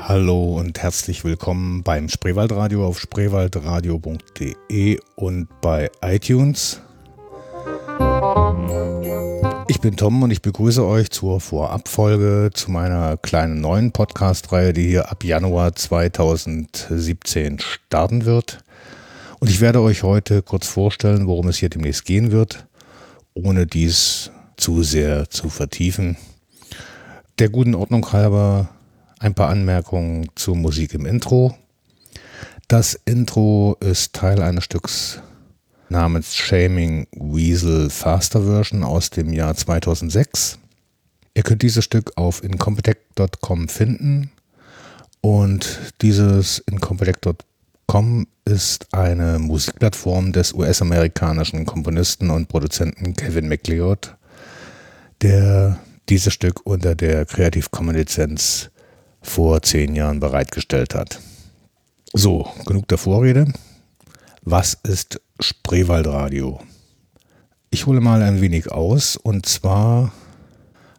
Hallo und herzlich willkommen beim Spreewaldradio auf spreewaldradio.de und bei iTunes. Ich bin Tom und ich begrüße euch zur Vorabfolge zu meiner kleinen neuen Podcast-Reihe, die hier ab Januar 2017 starten wird. Und ich werde euch heute kurz vorstellen, worum es hier demnächst gehen wird, ohne dies zu sehr zu vertiefen. Der guten Ordnung halber ein paar Anmerkungen zur Musik im Intro. Das Intro ist Teil eines Stücks namens Shaming Weasel Faster Version aus dem Jahr 2006. Ihr könnt dieses Stück auf incompetech.com finden und dieses incompetech.com ist eine Musikplattform des US-amerikanischen Komponisten und Produzenten Kevin MacLeod, der dieses Stück unter der Creative Commons Lizenz vor zehn Jahren bereitgestellt hat. So, genug der Vorrede. Was ist Spreewaldradio? Ich hole mal ein wenig aus und zwar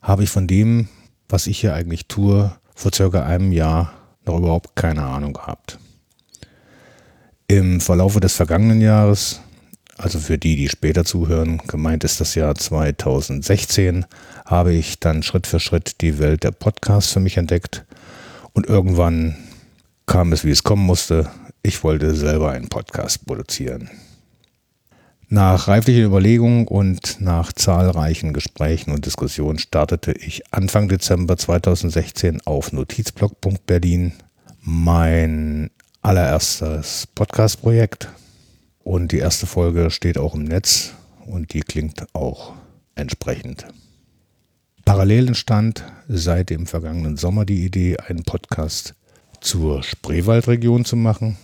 habe ich von dem, was ich hier eigentlich tue, vor circa einem Jahr noch überhaupt keine Ahnung gehabt. Im Verlaufe des vergangenen Jahres, also für die, die später zuhören, gemeint ist das Jahr 2016, habe ich dann Schritt für Schritt die Welt der Podcasts für mich entdeckt und irgendwann kam es, wie es kommen musste. Ich wollte selber einen Podcast produzieren. Nach reiflicher Überlegung und nach zahlreichen Gesprächen und Diskussionen startete ich Anfang Dezember 2016 auf notizblog.berlin mein allererstes Podcast-Projekt. Und die erste Folge steht auch im Netz und die klingt auch entsprechend. Parallel entstand seit dem vergangenen Sommer die Idee, einen Podcast zur Spreewaldregion zu machen.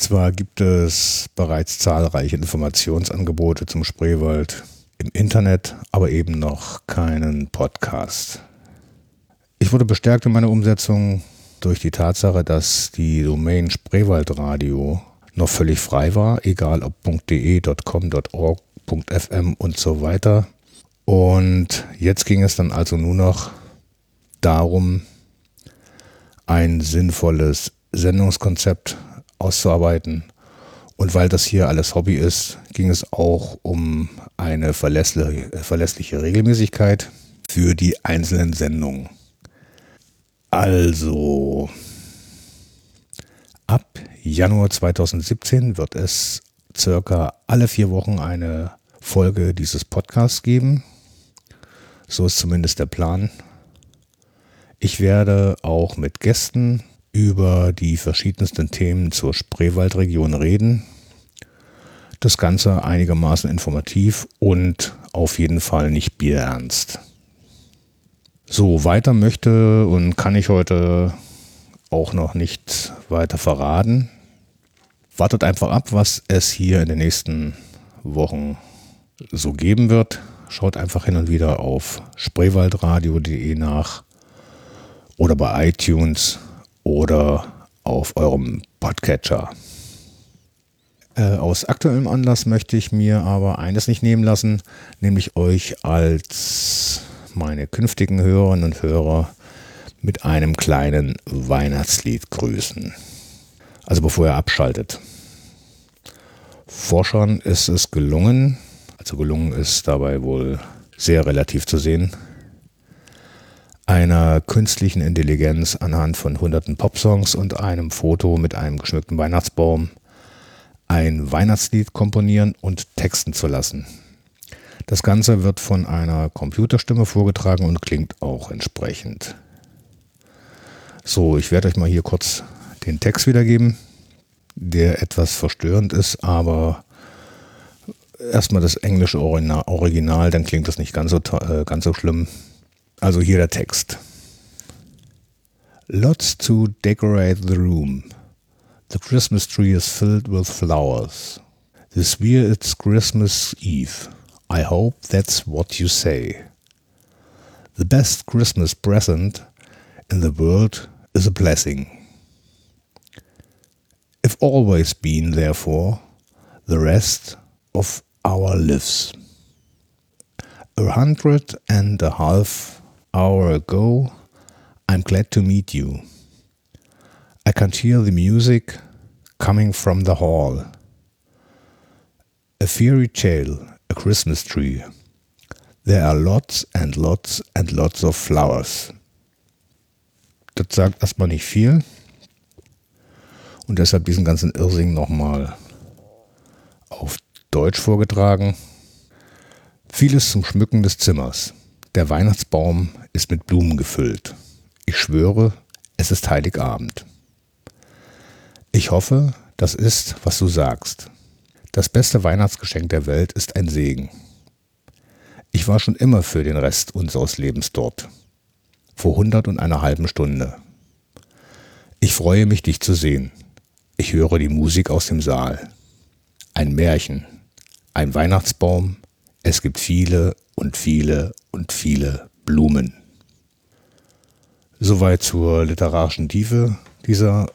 Zwar gibt es bereits zahlreiche Informationsangebote zum Spreewald im Internet, aber eben noch keinen Podcast. Ich wurde bestärkt in meiner Umsetzung durch die Tatsache, dass die Domain Spreewaldradio noch völlig frei war, egal ob .de, .com, .org, .fm und so weiter. Und jetzt ging es dann also nur noch darum, ein sinnvolles Sendungskonzept auszuarbeiten. Und weil das hier alles Hobby ist, ging es auch um eine verlässliche, verlässliche Regelmäßigkeit für die einzelnen Sendungen. Also, ab Januar 2017 wird es circa alle vier Wochen eine Folge dieses Podcasts geben. So ist zumindest der Plan. Ich werde auch mit Gästen über die verschiedensten Themen zur Spreewaldregion reden. Das Ganze einigermaßen informativ und auf jeden Fall nicht bierernst. So, weiter möchte und kann ich heute auch noch nicht weiter verraten. Wartet einfach ab, was es hier in den nächsten Wochen so geben wird. Schaut einfach hin und wieder auf spreewaldradio.de nach oder bei iTunes oder auf eurem Podcatcher. Äh, aus aktuellem Anlass möchte ich mir aber eines nicht nehmen lassen, nämlich euch als meine künftigen Hörerinnen und Hörer mit einem kleinen Weihnachtslied grüßen. Also bevor ihr abschaltet. Forschern ist es gelungen, also gelungen ist dabei wohl sehr relativ zu sehen, einer künstlichen Intelligenz anhand von hunderten Popsongs und einem Foto mit einem geschmückten Weihnachtsbaum ein Weihnachtslied komponieren und texten zu lassen. Das Ganze wird von einer Computerstimme vorgetragen und klingt auch entsprechend. So, ich werde euch mal hier kurz den Text wiedergeben, der etwas verstörend ist, aber erstmal das englische Original, dann klingt das nicht ganz so, äh, ganz so schlimm. Also hier der Text. Lots to decorate the room. The Christmas tree is filled with flowers. This year it's Christmas Eve. I hope that's what you say. The best Christmas present in the world is a blessing. If always been, therefore, the rest of our lives. A hundred and a half hour ago, I'm glad to meet you. I can hear the music coming from the hall. A fairy tale, a Christmas tree. There are lots and lots and lots of flowers. Das sagt erstmal nicht viel. Und deshalb diesen ganzen Irrsing nochmal auf Deutsch vorgetragen. Vieles zum Schmücken des Zimmers. Der Weihnachtsbaum ist mit Blumen gefüllt. Ich schwöre, es ist Heiligabend. Ich hoffe, das ist, was du sagst. Das beste Weihnachtsgeschenk der Welt ist ein Segen. Ich war schon immer für den Rest unseres Lebens dort. Vor hundert und einer halben Stunde. Ich freue mich, dich zu sehen. Ich höre die Musik aus dem Saal. Ein Märchen. Ein Weihnachtsbaum. Es gibt viele und viele und viele Blumen. Soweit zur literarischen Tiefe dieser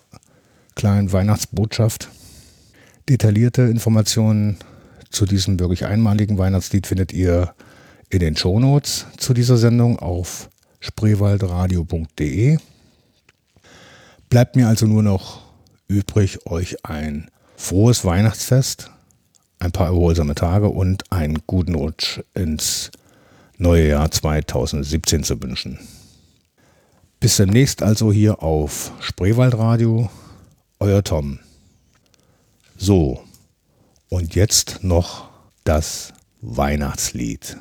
kleinen Weihnachtsbotschaft. Detaillierte Informationen zu diesem wirklich einmaligen Weihnachtslied findet ihr in den Shownotes zu dieser Sendung auf spreewaldradio.de. Bleibt mir also nur noch übrig, euch ein frohes Weihnachtsfest, ein paar erholsame Tage und einen guten Rutsch ins neue Jahr 2017 zu wünschen. Bis demnächst also hier auf Spreewaldradio euer Tom. So, und jetzt noch das Weihnachtslied.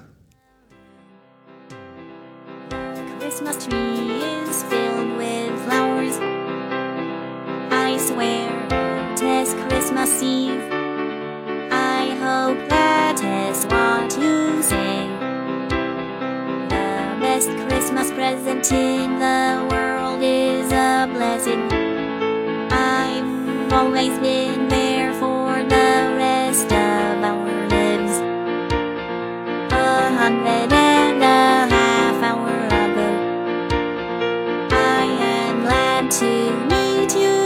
Always been there for the rest of our lives. A hundred and a half hour ago, I am glad to meet you.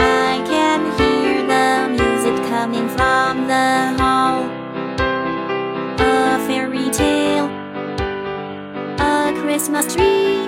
I can hear the music coming from the hall. A fairy tale, a Christmas tree.